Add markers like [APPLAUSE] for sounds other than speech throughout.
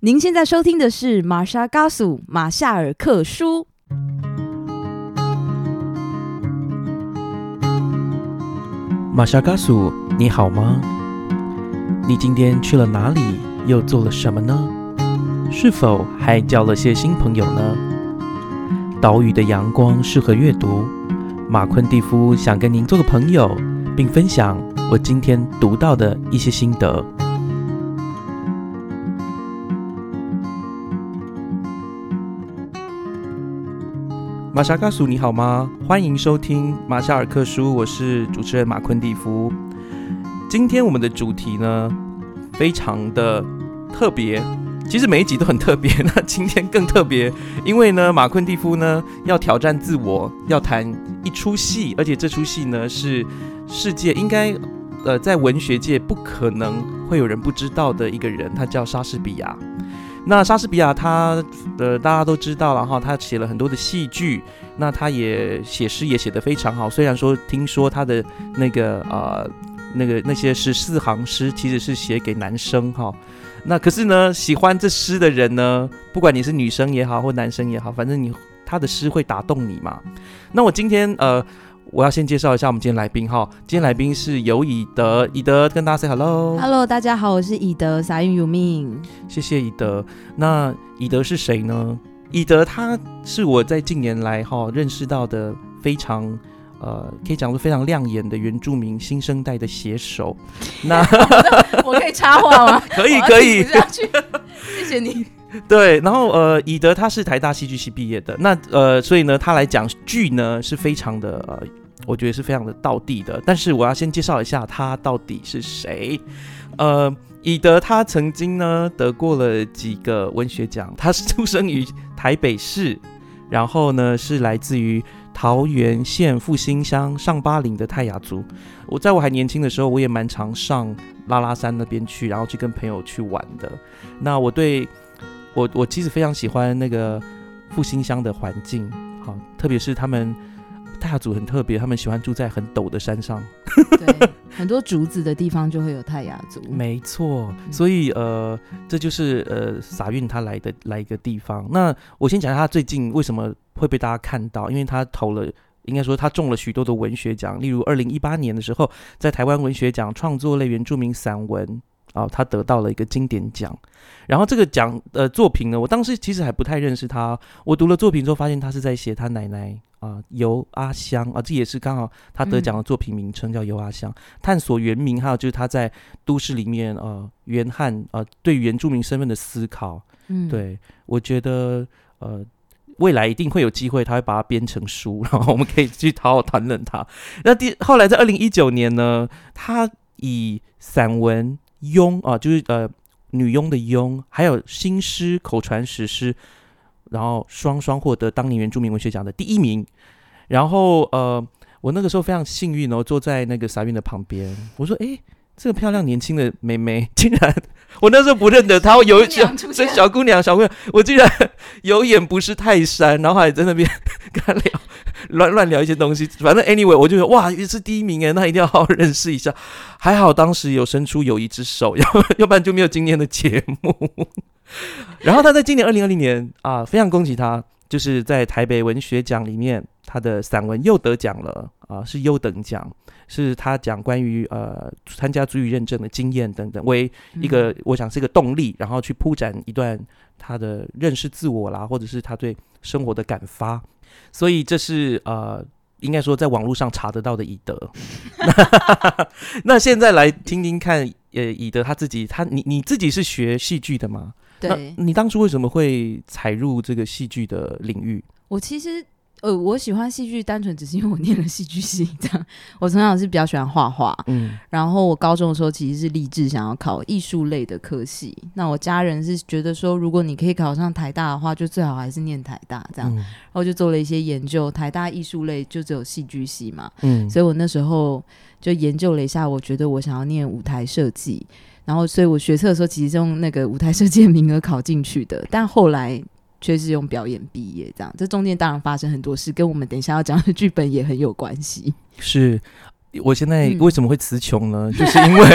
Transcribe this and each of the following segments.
您现在收听的是玛莎·嘎苏马夏尔克书。玛莎·嘎苏，你好吗？你今天去了哪里？又做了什么呢？是否还交了些新朋友呢？岛屿的阳光适合阅读。马昆蒂夫想跟您做个朋友，并分享我今天读到的一些心得。玛莎嘎苏，你好吗？欢迎收听马夏尔克书，我是主持人马昆蒂夫。今天我们的主题呢，非常的特别。其实每一集都很特别，[LAUGHS] 那今天更特别，因为呢，马昆蒂夫呢要挑战自我，要谈一出戏，而且这出戏呢是世界应该呃在文学界不可能会有人不知道的一个人，他叫莎士比亚。那莎士比亚他呃大家都知道了哈，他写了很多的戏剧，那他也写诗也写得非常好。虽然说听说他的那个呃那个那些十四行诗其实是写给男生哈，那可是呢喜欢这诗的人呢，不管你是女生也好或男生也好，反正你他的诗会打动你嘛。那我今天呃。我要先介绍一下我们今天来宾哈，今天来宾是尤以德，以德跟大家 say hello。Hello，大家好，我是以德，撒运有命。谢谢以德。那以德是谁呢？以德他是我在近年来哈认识到的非常呃，可以讲说非常亮眼的原住民新生代的写手。那 [LAUGHS] 我可以插话吗？[LAUGHS] 可以，可以。谢谢你。[LAUGHS] 对，然后呃，以德他是台大戏剧系毕业的，那呃，所以呢，他来讲剧呢是非常的呃，我觉得是非常的道地的。但是我要先介绍一下他到底是谁。呃，以德他曾经呢得过了几个文学奖，他是出生于台北市，然后呢是来自于桃园县复兴乡上巴岭的泰雅族。我在我还年轻的时候，我也蛮常上拉拉山那边去，然后去跟朋友去玩的。那我对我我其实非常喜欢那个复兴乡的环境，好，特别是他们泰雅族很特别，他们喜欢住在很陡的山上，[LAUGHS] 对，很多竹子的地方就会有泰雅族，没错，所以呃，这就是呃撒运他来的来一个地方。那我先讲一下他最近为什么会被大家看到，因为他投了，应该说他中了许多的文学奖，例如二零一八年的时候，在台湾文学奖创作类原住民散文。啊，他得到了一个经典奖，然后这个奖呃作品呢，我当时其实还不太认识他。我读了作品之后，发现他是在写他奶奶啊游阿香啊，这也是刚好他得奖的作品名称叫游阿香，探索原名，还有就是他在都市里面呃原汉呃对原住民身份的思考。嗯，对我觉得呃未来一定会有机会，他会把它编成书，然后我们可以去好好谈论他。[LAUGHS] 那第后来在二零一九年呢，他以散文。庸啊，就是呃女佣的佣，还有新诗口传史诗，然后双双获得当年原住民文学奖的第一名。然后呃，我那个时候非常幸运哦，坐在那个撒运的旁边。我说：“哎，这个漂亮年轻的妹妹，[LAUGHS] 竟然我那时候不认得她，我有一小这小姑娘，小姑娘，我竟然有眼不识泰山，然后还在那边跟她聊。”乱乱聊一些东西，反正 anyway，我就觉得哇，也是第一名哎，那一定要好好认识一下。还好当时有伸出友谊之手，[LAUGHS] 要要不然就没有今天的节目。[LAUGHS] 然后他在今年二零二零年啊，非常恭喜他，就是在台北文学奖里面，他的散文又得奖了啊，是优等奖，是他讲关于呃参加足语认证的经验等等，为一个我想是一个动力，然后去铺展一段他的认识自我啦，或者是他对生活的感发。所以这是呃，应该说在网络上查得到的以德。[LAUGHS] 那现在来听听看，呃，以德他自己，他你你自己是学戏剧的吗？对。你当初为什么会踩入这个戏剧的领域？我其实。呃，我喜欢戏剧，单纯只是因为我念了戏剧系。这样，我从小是比较喜欢画画，嗯，然后我高中的时候其实是立志想要考艺术类的科系。那我家人是觉得说，如果你可以考上台大的话，就最好还是念台大这样。然后就做了一些研究，台大艺术类就只有戏剧系嘛，嗯，所以我那时候就研究了一下，我觉得我想要念舞台设计，然后所以我学测的时候其实用那个舞台设计的名额考进去的，但后来。却是用表演毕业，这样这中间当然发生很多事，跟我们等一下要讲的剧本也很有关系。是，我现在为什么会词穷呢？[LAUGHS] 就是因为，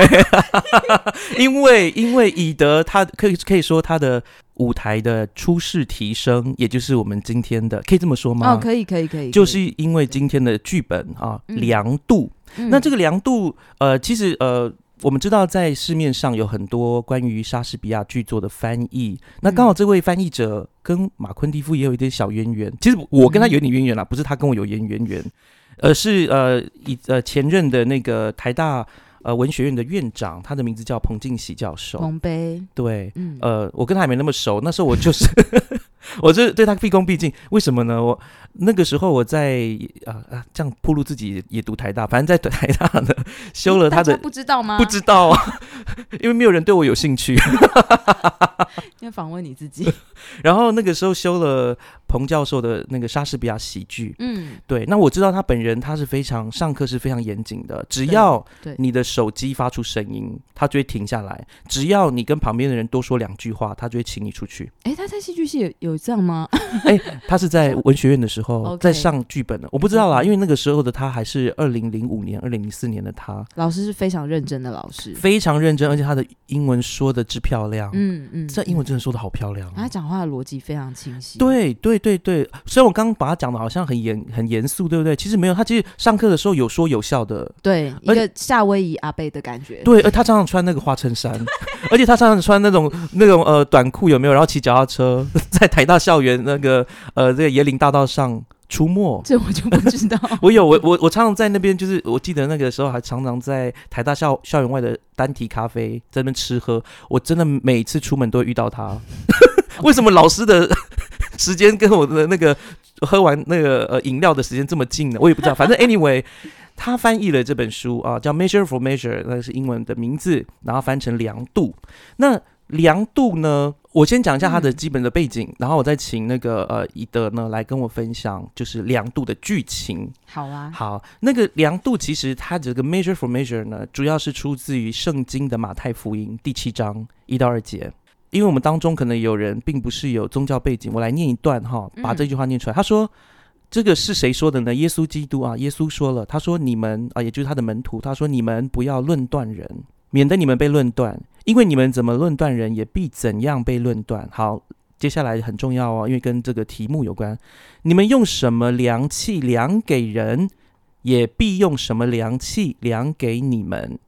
[LAUGHS] 因为，因为以德他可以可以说他的舞台的初试提升，也就是我们今天的，可以这么说吗？哦，可以，可以，可以，就是因为今天的剧本啊，凉度。那这个凉度，呃，其实呃，我们知道在市面上有很多关于莎士比亚剧作的翻译，那刚好这位翻译者跟马昆蒂夫也有一点小渊源。其实我跟他有点渊源啦，不是他跟我有渊渊源。而是呃，以呃前任的那个台大呃文学院的院长，他的名字叫彭敬喜教授。彭碑对，嗯，呃，我跟他还没那么熟，那时候我就是，[LAUGHS] 我是对他毕恭毕敬。为什么呢？我那个时候我在啊啊，这样铺路自己也读台大，反正在台大呢 [LAUGHS] 修了他的，不知道吗？不知道啊，[LAUGHS] 因为没有人对我有兴趣。先访问你自己。然后那个时候修了。彭教授的那个莎士比亚喜剧，嗯，对，那我知道他本人他是非常上课是非常严谨的，只要你的手机发出声音，他就会停下来；只要你跟旁边的人多说两句话，他就会请你出去。哎，他在戏剧系有有这样吗？[LAUGHS] 哎，他是在文学院的时候在上剧本的，我不知道啦，因为那个时候的他还是二零零五年、二零零四年的他，老师是非常认真的老师，非常认真，而且他的英文说的之漂亮，嗯嗯，这英文真的说的好漂亮，他讲话的逻辑非常清晰，对对。对对，虽然我刚刚把他讲的好像很严很严肃，对不对？其实没有，他其实上课的时候有说有笑的，对，一个夏威夷阿贝的感觉。对，而他常常穿那个花衬衫，[LAUGHS] 而且他常常穿那种那种呃短裤，有没有？然后骑脚踏车 [LAUGHS] 在台大校园那个呃这个椰林大道上出没。这我就不知道。[LAUGHS] 我有我我我常常在那边，就是我记得那个时候还常常在台大校校园外的单体咖啡在那边吃喝。我真的每次出门都会遇到他。为什么老师的？时间跟我的那个喝完那个呃饮料的时间这么近呢？我也不知道。反正 anyway，[LAUGHS] 他翻译了这本书啊，叫《Measure for Measure》，那是英文的名字，然后翻成量度。那量度呢？我先讲一下它的基本的背景，然后我再请那个呃伊德呢来跟我分享，就是量度的剧情。好啊，好，那个量度其实它这个《Measure for Measure》呢，主要是出自于圣经的马太福音第七章一到二节。因为我们当中可能有人并不是有宗教背景，我来念一段哈，把这句话念出来。他说：“这个是谁说的呢？耶稣基督啊，耶稣说了，他说你们啊，也就是他的门徒，他说你们不要论断人，免得你们被论断，因为你们怎么论断人，也必怎样被论断。”好，接下来很重要哦，因为跟这个题目有关。你们用什么量器量给人，也必用什么量器量给你们。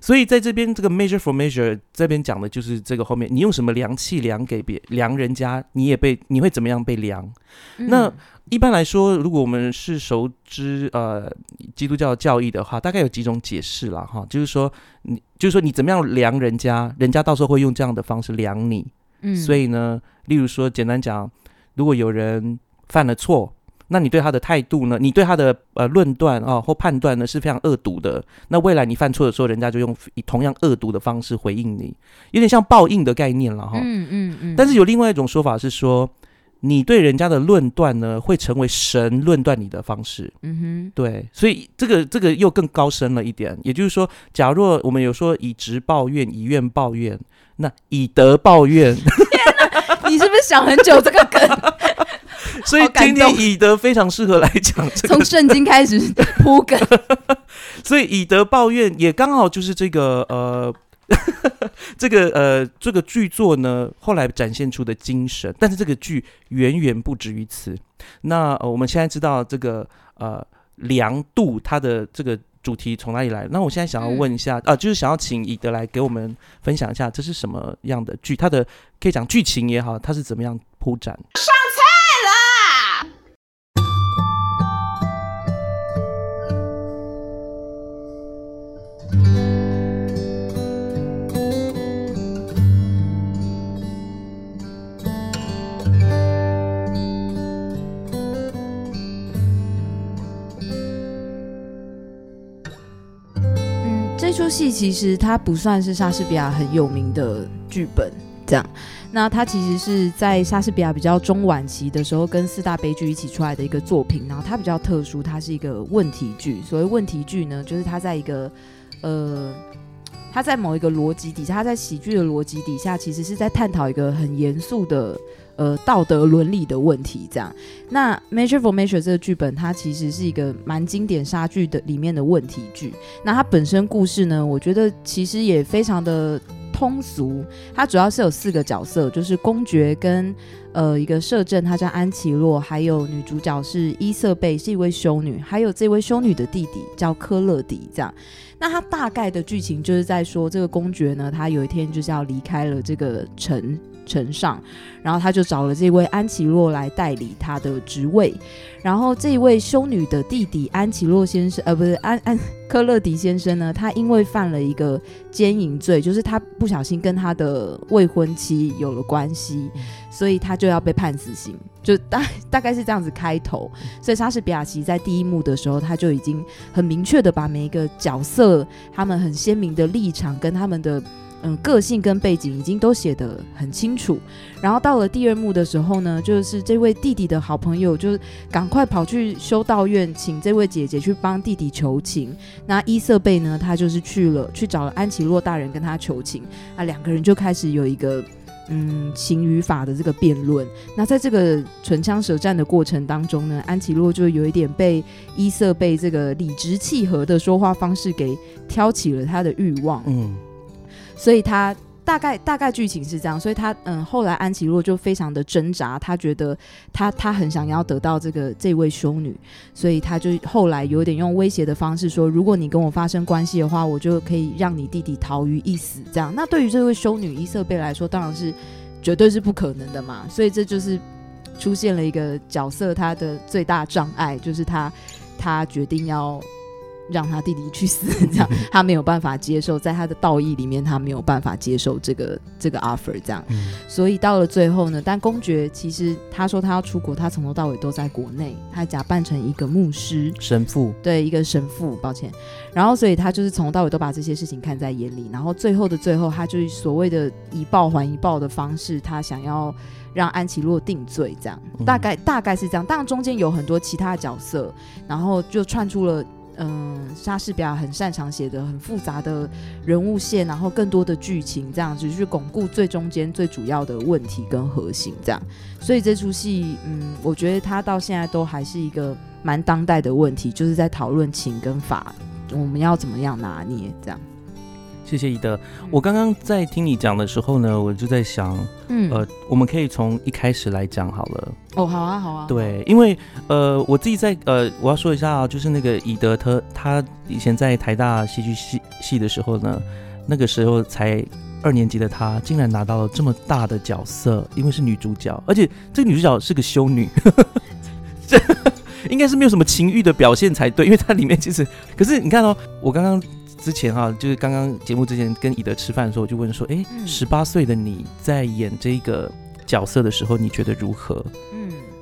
所以在这边，这个 measure for measure 这边讲的就是这个后面，你用什么量器量给别量人家，你也被你会怎么样被量？那一般来说，如果我们是熟知呃基督教教义的话，大概有几种解释了哈，就是说你就是说你怎么样量人家，人家到时候会用这样的方式量你。嗯，所以呢，例如说简单讲，如果有人犯了错。那你对他的态度呢？你对他的呃论断啊或判断呢是非常恶毒的。那未来你犯错的时候，人家就用以同样恶毒的方式回应你，有点像报应的概念了哈。嗯嗯嗯。但是有另外一种说法是说，你对人家的论断呢，会成为神论断你的方式。嗯哼。对，所以这个这个又更高深了一点。也就是说，假若我们有说以直报怨，以怨报怨，那以德报怨。[LAUGHS] 天哪，你是不是想很久这个梗？[LAUGHS] 所以今天以德非常适合来讲这，从圣经开始铺梗。[LAUGHS] 所以以德抱怨也刚好就是这个呃，[LAUGHS] 这个呃这个剧作呢后来展现出的精神。但是这个剧远远不止于此。那呃我们现在知道这个呃梁度它的这个主题从哪里来？那我现在想要问一下啊，就是想要请以德来给我们分享一下这是什么样的剧？它的可以讲剧情也好，它是怎么样铺展？出戏其实它不算是莎士比亚很有名的剧本，这样。那它其实是在莎士比亚比较中晚期的时候，跟四大悲剧一起出来的一个作品。然后它比较特殊，它是一个问题剧。所谓问题剧呢，就是它在一个呃，它在某一个逻辑底下，它在喜剧的逻辑底下，其实是在探讨一个很严肃的呃道德伦理的问题。这样，那《Measure for Measure》这个剧本，它其实是一个蛮经典杀剧的里面的问题剧。那它本身故事呢，我觉得其实也非常的通俗。它主要是有四个角色，就是公爵跟呃一个摄政，他叫安琪洛，还有女主角是伊瑟贝，是一位修女，还有这位修女的弟弟叫科勒迪。这样。那他大概的剧情就是在说，这个公爵呢，他有一天就是要离开了这个城城上，然后他就找了这位安琪洛来代理他的职位。然后这位修女的弟弟安琪洛先生，呃，不是安安科勒迪先生呢，他因为犯了一个奸淫罪，就是他不小心跟他的未婚妻有了关系，所以他就要被判死刑。就大大概是这样子开头。所以莎士比亚其实在第一幕的时候，他就已经很明确的把每一个角色他们很鲜明的立场跟他们的。嗯，个性跟背景已经都写得很清楚。然后到了第二幕的时候呢，就是这位弟弟的好朋友，就赶快跑去修道院，请这位姐姐去帮弟弟求情。那伊瑟贝呢，他就是去了，去找了安琪洛大人跟他求情。啊，两个人就开始有一个嗯情与法的这个辩论。那在这个唇枪舌战的过程当中呢，安琪洛就有一点被伊瑟贝这个理直气和的说话方式给挑起了他的欲望。嗯。所以他大概大概剧情是这样，所以他嗯后来安琪洛就非常的挣扎，他觉得他他很想要得到这个这位修女，所以他就后来有点用威胁的方式说，如果你跟我发生关系的话，我就可以让你弟弟逃于一死。这样，那对于这位修女伊瑟贝来说，当然是绝对是不可能的嘛。所以这就是出现了一个角色，他的最大障碍就是他他决定要。[LAUGHS] 让他弟弟去死，[LAUGHS] 这样他没有办法接受，在他的道义里面，他没有办法接受这个这个 offer，这样。所以到了最后呢，但公爵其实他说他要出国，他从头到尾都在国内，他假扮成一个牧师神父，对，一个神父，抱歉。然后所以他就是从头到尾都把这些事情看在眼里，然后最后的最后，他就是所谓的以报还一报的方式，他想要让安琪洛定罪，这样大概大概是这样。当然中间有很多其他角色，然后就串出了。嗯，莎士比亚很擅长写的很复杂的人物线，然后更多的剧情，这样子去巩固最中间最主要的问题跟核心，这样。所以这出戏，嗯，我觉得它到现在都还是一个蛮当代的问题，就是在讨论情跟法，我们要怎么样拿捏，这样。谢谢伊德。我刚刚在听你讲的时候呢，我就在想，嗯，呃，我们可以从一开始来讲好了。哦，好啊，好啊。对，因为呃，我自己在呃，我要说一下啊，就是那个伊德他他以前在台大戏剧系系的时候呢，那个时候才二年级的他，竟然拿到了这么大的角色，因为是女主角，而且这个女主角是个修女，[LAUGHS] 这应该是没有什么情欲的表现才对，因为它里面其实，可是你看哦，我刚刚。之前哈，就是刚刚节目之前跟以德吃饭的时候，我就问说：“哎，十八岁的你在演这个角色的时候，你觉得如何？”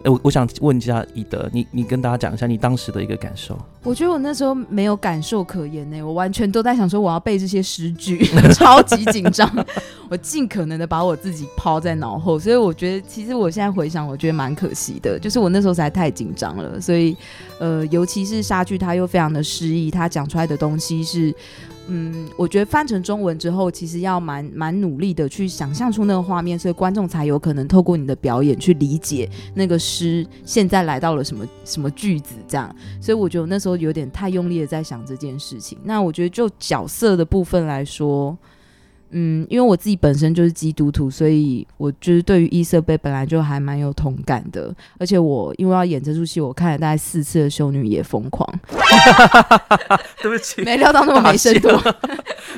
我我想问一下以德，你你跟大家讲一下你当时的一个感受。我觉得我那时候没有感受可言呢，我完全都在想说我要背这些诗句，[LAUGHS] 超级紧张，[LAUGHS] 我尽可能的把我自己抛在脑后，所以我觉得其实我现在回想，我觉得蛮可惜的，就是我那时候实在太紧张了，所以。呃，尤其是莎剧，他又非常的诗意，他讲出来的东西是，嗯，我觉得翻成中文之后，其实要蛮蛮努力的去想象出那个画面，所以观众才有可能透过你的表演去理解那个诗现在来到了什么什么句子这样。所以我觉得那时候有点太用力的在想这件事情。那我觉得就角色的部分来说。嗯，因为我自己本身就是基督徒，所以我就是对于伊瑟贝本来就还蛮有同感的。而且我因为要演这出戏，我看了大概四次的《修女也疯狂》。[LAUGHS] 对不起，没料到那么没深度。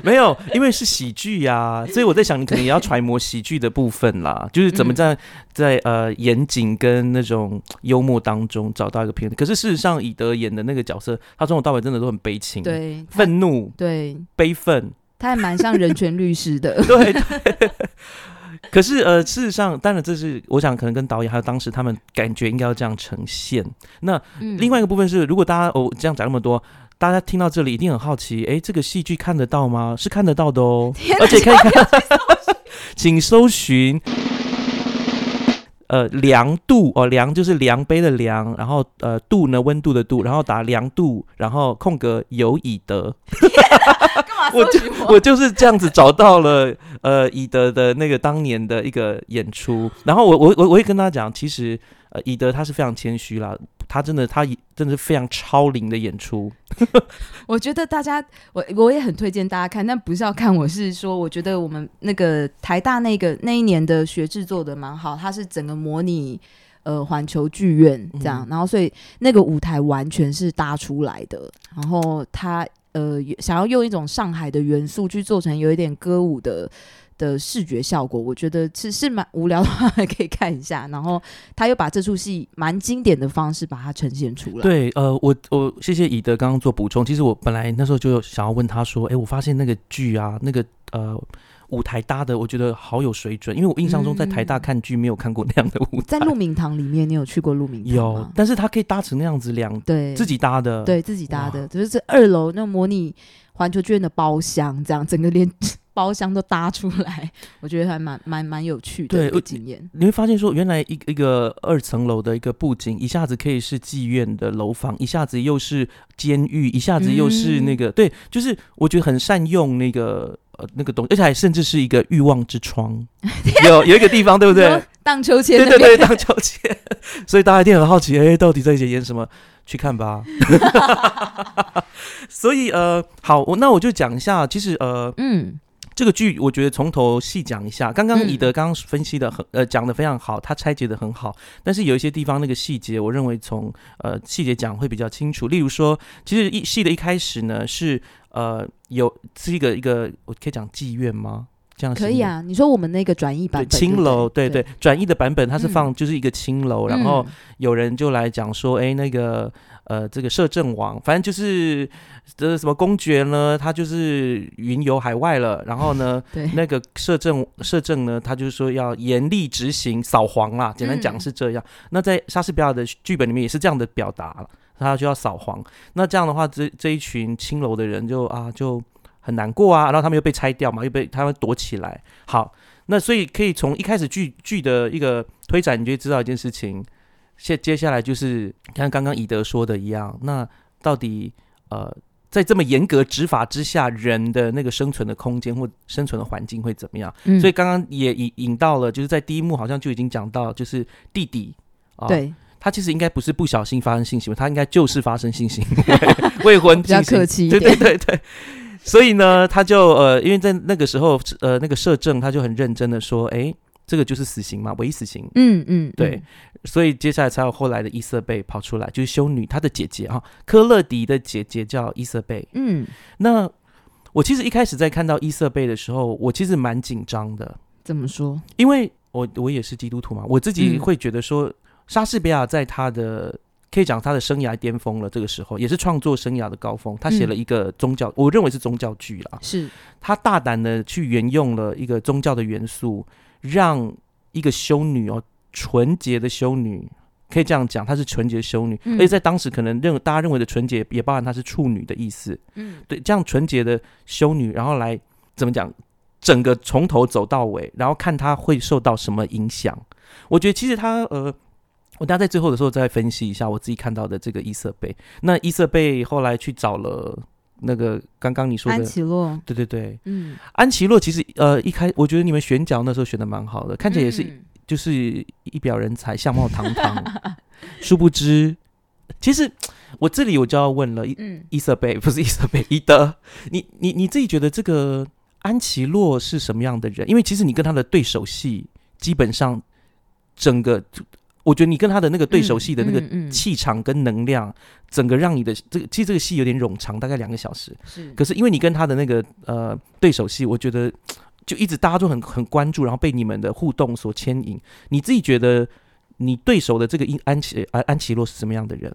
没有，因为是喜剧呀，所以我在想，你可能也要揣摩喜剧的部分啦，[LAUGHS] 就是怎么在在呃严谨跟那种幽默当中找到一个平衡。可是事实上，以德演的那个角色，他从头到尾真的都很悲情，对，愤怒，对，悲愤。他还蛮像人权律师的，[LAUGHS] 对。[LAUGHS] 可是呃，事实上，当然这是我想可能跟导演还有当时他们感觉应该要这样呈现。那另外一个部分是，如果大家哦这样讲那么多，大家听到这里一定很好奇，哎，这个戏剧看得到吗？是看得到的哦，[LAUGHS] 而且可以看，请搜寻。呃，量度哦，量就是量杯的量，然后呃，度呢温度的度，然后打量度，然后空格有以德。[LAUGHS] 我就我就是这样子找到了呃以德的那个当年的一个演出，然后我我我我会跟他讲，其实呃以德他是非常谦虚啦，他真的他真的是非常超龄的演出。[LAUGHS] 我觉得大家我我也很推荐大家看，但不是要看，我是说我觉得我们那个台大那个那一年的学制做的蛮好，它是整个模拟呃环球剧院这样，然后所以那个舞台完全是搭出来的，然后他。呃，想要用一种上海的元素去做成有一点歌舞的的视觉效果，我觉得其实是蛮无聊的话，[LAUGHS] 可以看一下。然后他又把这出戏蛮经典的方式把它呈现出来。对，呃，我我谢谢以德刚刚做补充。其实我本来那时候就想要问他说，哎，我发现那个剧啊，那个呃。舞台搭的，我觉得好有水准，因为我印象中在台大看剧没有看过那样的舞台。在鹿鸣堂里面，你有去过鹿鸣堂有，但是它可以搭成那样子，两对自己搭的，对自己搭的，就是二楼那模拟环球剧院的包厢，这样整个连包厢都搭出来，[LAUGHS] 我觉得还蛮蛮蛮有趣的一个经验。你会发现说，原来一一个二层楼的一个布景，一下子可以是妓院的楼房，一下子又是监狱，一下子又是那个，对，就是我觉得很善用那个。呃，那个东西，而且还甚至是一个欲望之窗，[LAUGHS] 有有一个地方，对不对？荡秋千，对对对，荡秋千。[LAUGHS] 所以大家一定很好奇，哎，到底在演什么？去看吧。所以呃，好，我那我就讲一下，其实呃，嗯。这个剧我觉得从头细讲一下。刚刚以德刚刚分析的很呃讲的非常好，他拆解的很好。但是有一些地方那个细节，我认为从呃细节讲会比较清楚。例如说，其实一戏的一开始呢是呃有是一个一个我可以讲妓院吗？这样可以啊。你说我们那个转译版本青楼，对对，转译的版本它是放就是一个青楼，然后有人就来讲说，哎那个。呃，这个摄政王，反正就是这什么公爵呢？他就是云游海外了。然后呢，[LAUGHS] 那个摄政摄政呢，他就是说要严厉执行扫黄啦。简单讲是这样。那在莎士比亚的剧本里面也是这样的表达了，他就要扫黄。那这样的话，这这一群青楼的人就啊就很难过啊。然后他们又被拆掉嘛，又被他们躲起来。好，那所以可以从一开始剧剧的一个推展，你就知道一件事情。接接下来就是像刚刚以德说的一样，那到底呃，在这么严格执法之下，人的那个生存的空间或生存的环境会怎么样？所以刚刚也引引到了，就是在第一幕好像就已经讲到，就是弟弟啊，对，他其实应该不是不小心发生性行为，他应该就是发生性行为，[LAUGHS] 未婚比较客气对对对对。所以呢，他就呃，因为在那个时候，呃，那个摄政他就很认真的说，哎。这个就是死刑嘛，唯一死刑。嗯嗯，对，所以接下来才有后来的伊瑟贝跑出来，就是修女她的姐姐哈，科勒迪的姐姐叫伊瑟贝。嗯，那我其实一开始在看到伊瑟贝的时候，我其实蛮紧张的。怎么说？因为我我也是基督徒嘛，我自己会觉得说，莎士比亚在他的可以讲他的生涯巅峰了，这个时候也是创作生涯的高峰，他写了一个宗教，我认为是宗教剧啦。是他大胆的去沿用了一个宗教的元素。让一个修女哦，纯洁的修女，可以这样讲，她是纯洁修女，而且在当时可能认大家认为的纯洁，也包含她是处女的意思。嗯，对，这样纯洁的修女，然后来怎么讲，整个从头走到尾，然后看她会受到什么影响。我觉得其实她呃，我大家在最后的时候再分析一下我自己看到的这个伊瑟贝。那伊瑟贝后来去找了。那个刚刚你说的安琪洛，对对对，嗯，安琪洛其实呃一开，我觉得你们选角那时候选的蛮好的，看起来也是就是一表人才，相貌堂堂。[LAUGHS] 殊不知，其实我这里我就要问了，伊，伊瑟贝不是伊瑟贝，伊德，你你你自己觉得这个安琪洛是什么样的人？因为其实你跟他的对手戏，基本上整个。我觉得你跟他的那个对手戏的那个气场跟能量，整个让你的这个其实这个戏有点冗长，大概两个小时。是，可是因为你跟他的那个呃对手戏，我觉得就一直大家都很很关注，然后被你们的互动所牵引。你自己觉得你对手的这个安琪安安琪洛是什么样的人？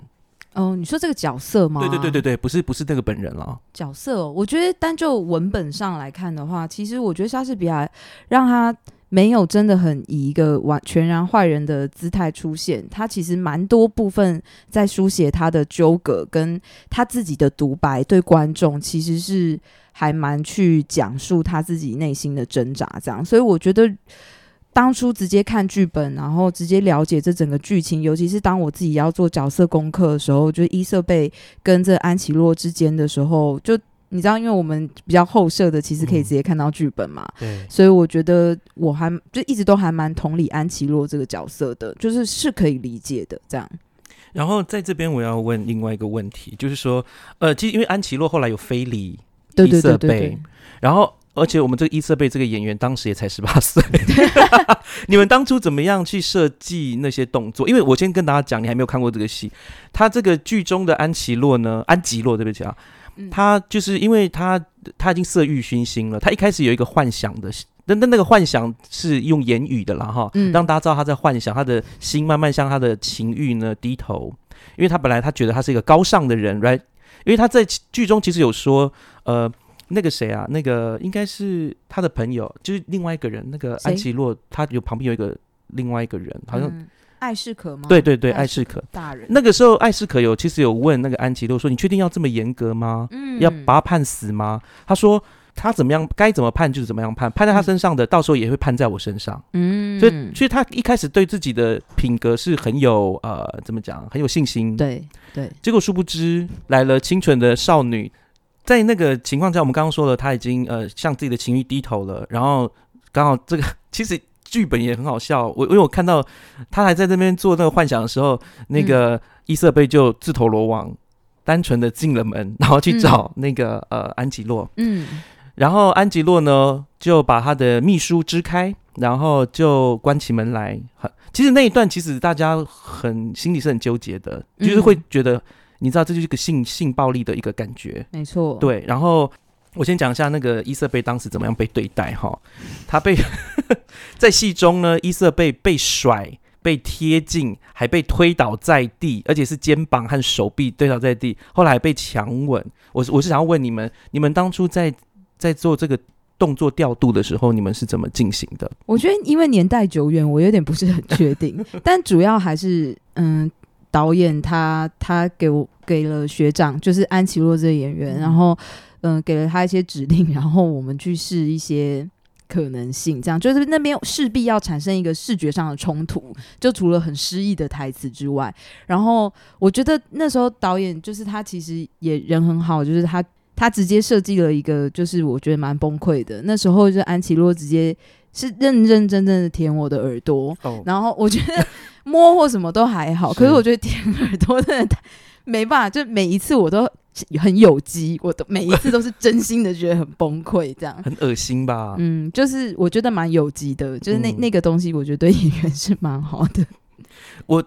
哦，你说这个角色吗？对对对对对，不是不是那个本人了。角色，我觉得单就文本上来看的话，其实我觉得莎士比亚让他。没有真的很以一个完全然坏人的姿态出现，他其实蛮多部分在书写他的纠葛，跟他自己的独白对观众其实是还蛮去讲述他自己内心的挣扎，这样。所以我觉得当初直接看剧本，然后直接了解这整个剧情，尤其是当我自己要做角色功课的时候，就伊瑟贝跟这安琪洛之间的时候，就你知道，因为我们比较后设的，其实可以直接看到剧本嘛，对，所以我觉得我还就一直都还蛮同理安琪洛这个角色的，就是是可以理解的这样。然后在这边我要问另外一个问题，就是说，呃，其实因为安琪洛后来有非礼伊瑟贝，然后。而且我们这个伊瑟贝这个演员当时也才十八岁，[LAUGHS] 你们当初怎么样去设计那些动作？因为我先跟大家讲，你还没有看过这个戏，他这个剧中的安琪洛呢，安吉洛对不起啊，他就是因为他他已经色欲熏心了，他一开始有一个幻想的，但但那个幻想是用言语的啦哈，让大家知道他在幻想，他的心慢慢向他的情欲呢低头，因为他本来他觉得他是一个高尚的人，right？因为他在剧中其实有说，呃。那个谁啊？那个应该是他的朋友，就是另外一个人。那个安琪洛，他有旁边有一个另外一个人，好像艾世可吗？对对对，艾世可大人。那个时候，艾世可有其实有问那个安琪洛说：“你确定要这么严格吗？嗯，要把他判死吗？”他说：“他怎么样，该怎么判就是怎么样判，判在他身上的，到时候也会判在我身上。”嗯，所以其实他一开始对自己的品格是很有呃，怎么讲，很有信心。对对，结果殊不知来了清纯的少女。在那个情况下，我们刚刚说了，他已经呃向自己的情欲低头了。然后刚好这个 [LAUGHS] 其实剧本也很好笑，我因为我看到他还在这边做那个幻想的时候，那个伊瑟贝就自投罗网，单纯的进了门，然后去找那个呃安吉洛。嗯，然后安吉洛呢就把他的秘书支开，然后就关起门来。很其实那一段其实大家很心里是很纠结的，就是会觉得。你知道这就是个性性暴力的一个感觉，没错。对，然后我先讲一下那个伊瑟贝当时怎么样被对待哈。他被 [LAUGHS] 在戏中呢，伊瑟贝被甩、被贴近，还被推倒在地，而且是肩膀和手臂推倒在地，后来被强吻。我是我是想要问你们，你们当初在在做这个动作调度的时候，你们是怎么进行的？我觉得因为年代久远，我有点不是很确定，[LAUGHS] 但主要还是嗯。导演他他给我给了学长，就是安琪洛这个演员，然后嗯给了他一些指令，然后我们去试一些可能性，这样就是那边势必要产生一个视觉上的冲突，就除了很诗意的台词之外，然后我觉得那时候导演就是他其实也人很好，就是他他直接设计了一个，就是我觉得蛮崩溃的，那时候就安琪洛直接。是认认真真的舔我的耳朵，然后我觉得摸或什么都还好，可是我觉得舔耳朵真的太没办法，就每一次我都很有机，我都每一次都是真心的觉得很崩溃，这样 [LAUGHS] 很恶心吧？嗯，就是我觉得蛮有机的，就是那那个东西，我觉得对演员是蛮好的。我。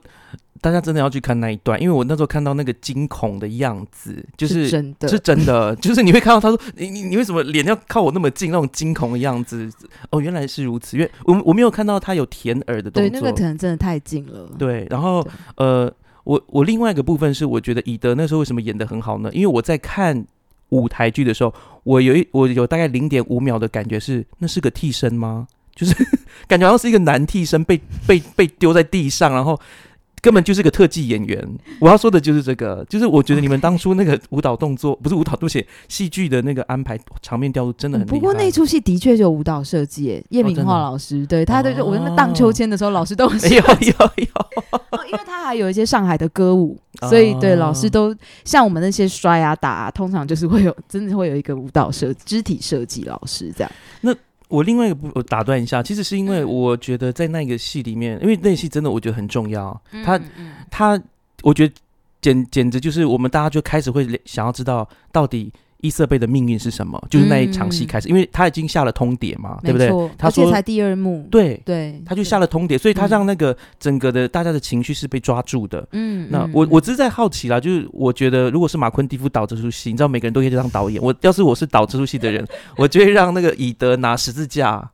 大家真的要去看那一段，因为我那时候看到那个惊恐的样子，就是真的，是真的，[LAUGHS] 就是你会看到他说：“你你你为什么脸要靠我那么近？”那种惊恐的样子。哦，原来是如此，因为我我没有看到他有舔耳的动作，对，那个可能真的太近了。对，然后呃，我我另外一个部分是，我觉得以德那时候为什么演的很好呢？因为我在看舞台剧的时候，我有一我有大概零点五秒的感觉是，那是个替身吗？就是 [LAUGHS] 感觉好像是一个男替身被被被丢在地上，然后。根本就是个特技演员，我要说的就是这个，[LAUGHS] 就是我觉得你们当初那个舞蹈动作，不是舞蹈，都写戏剧的那个安排，场面调度真的很。不过那出戏的确有舞蹈设计，叶明化老师，对他的我那荡秋千的时候，老师都有 [LAUGHS] 有有，因为他还有一些上海的歌舞，所以对老师都像我们那些摔啊打，啊，通常就是会有真的会有一个舞蹈设肢体设计老师这样。那。我另外一个不，我打断一下，其实是因为我觉得在那个戏里面，因为那戏真的我觉得很重要，他他，我觉得简简直就是我们大家就开始会想要知道到底。伊瑟贝的命运是什么？就是那一场戏开始，因为他已经下了通牒嘛，对不对？他说才第二幕，对对，他就下了通牒，所以他让那个整个的大家的情绪是被抓住的。嗯，那我我只是在好奇啦，就是我觉得如果是马昆蒂夫导这出戏，你知道每个人都可以当导演，我 [LAUGHS] 要是我是导这出戏的人，[LAUGHS] 我就会让那个以德拿十字架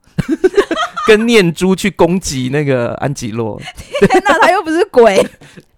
[LAUGHS] 跟念珠去攻击那个安吉洛。天哪，他又不是鬼。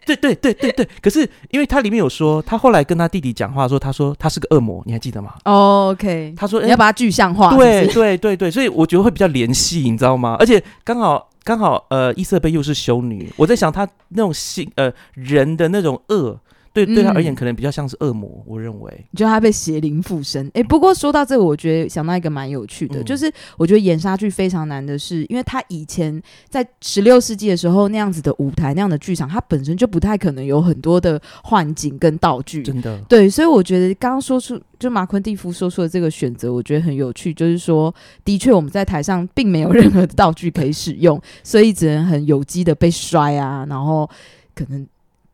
对对对对对，可是因为他里面有说，他后来跟他弟弟讲话说，他说他是个恶魔，你还记得吗？OK，[LAUGHS] 他说你要把它具象化。[LAUGHS] 对对对对，所以我觉得会比较联系，你知道吗？而且刚好刚好，呃，伊瑟贝又是修女，我在想他那种心呃人的那种恶，对对他而言可能比较像是恶魔，我认为，就他被邪灵附身。哎，不过说到这个，我觉得想到一个蛮有趣的，就是我觉得演杀剧非常难的是，因为他以前在十六世纪的时候那样子的舞台那样的剧场，它本身就不太可能有很多的幻景跟道具，真的。对，所以我觉得刚刚说出就马昆蒂夫说出的这个选择，我觉得很有趣，就是说，的确我们在台上并没有任何的道具可以使用，所以只能很有机的被摔啊，然后可能。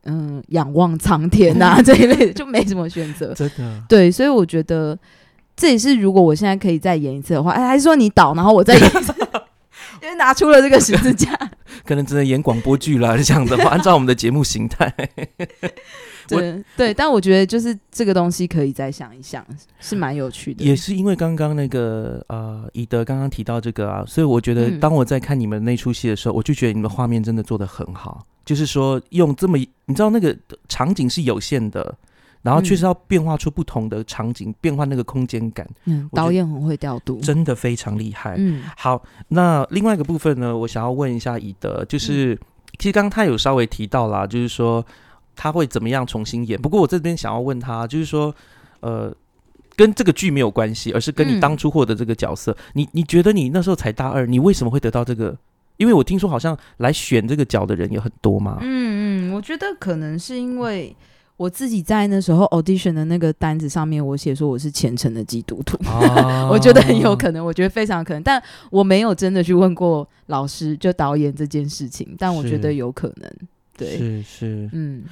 嗯，仰望苍天呐，[LAUGHS] 这一类的就没什么选择。真的，对，所以我觉得这也是如果我现在可以再演一次的话，哎，还是说你倒，然后我再演一次，[LAUGHS] 因为拿出了这个十字架，可能只能演广播剧了，这样的话，按照我们的节目形态。[LAUGHS] 对对，但我觉得就是这个东西可以再想一想，是蛮有趣的。也是因为刚刚那个呃，以德刚刚提到这个啊，所以我觉得当我在看你们那出戏的时候，我就觉得你们画面真的做的很好。就是说，用这么你知道那个场景是有限的，然后确实要变化出不同的场景，变换那个空间感。嗯，导演很会调度，真的非常厉害。嗯，好，那另外一个部分呢，我想要问一下以德，就是其实刚刚他有稍微提到啦，就是说他会怎么样重新演。不过我这边想要问他，就是说，呃，跟这个剧没有关系，而是跟你当初获得这个角色，你你觉得你那时候才大二，你为什么会得到这个？因为我听说好像来选这个角的人也很多嘛。嗯嗯，我觉得可能是因为我自己在那时候 audition 的那个单子上面，我写说我是虔诚的基督徒，[LAUGHS] 我觉得很有可能，我觉得非常可能，但我没有真的去问过老师就导演这件事情，但我觉得有可能，对，是是，嗯。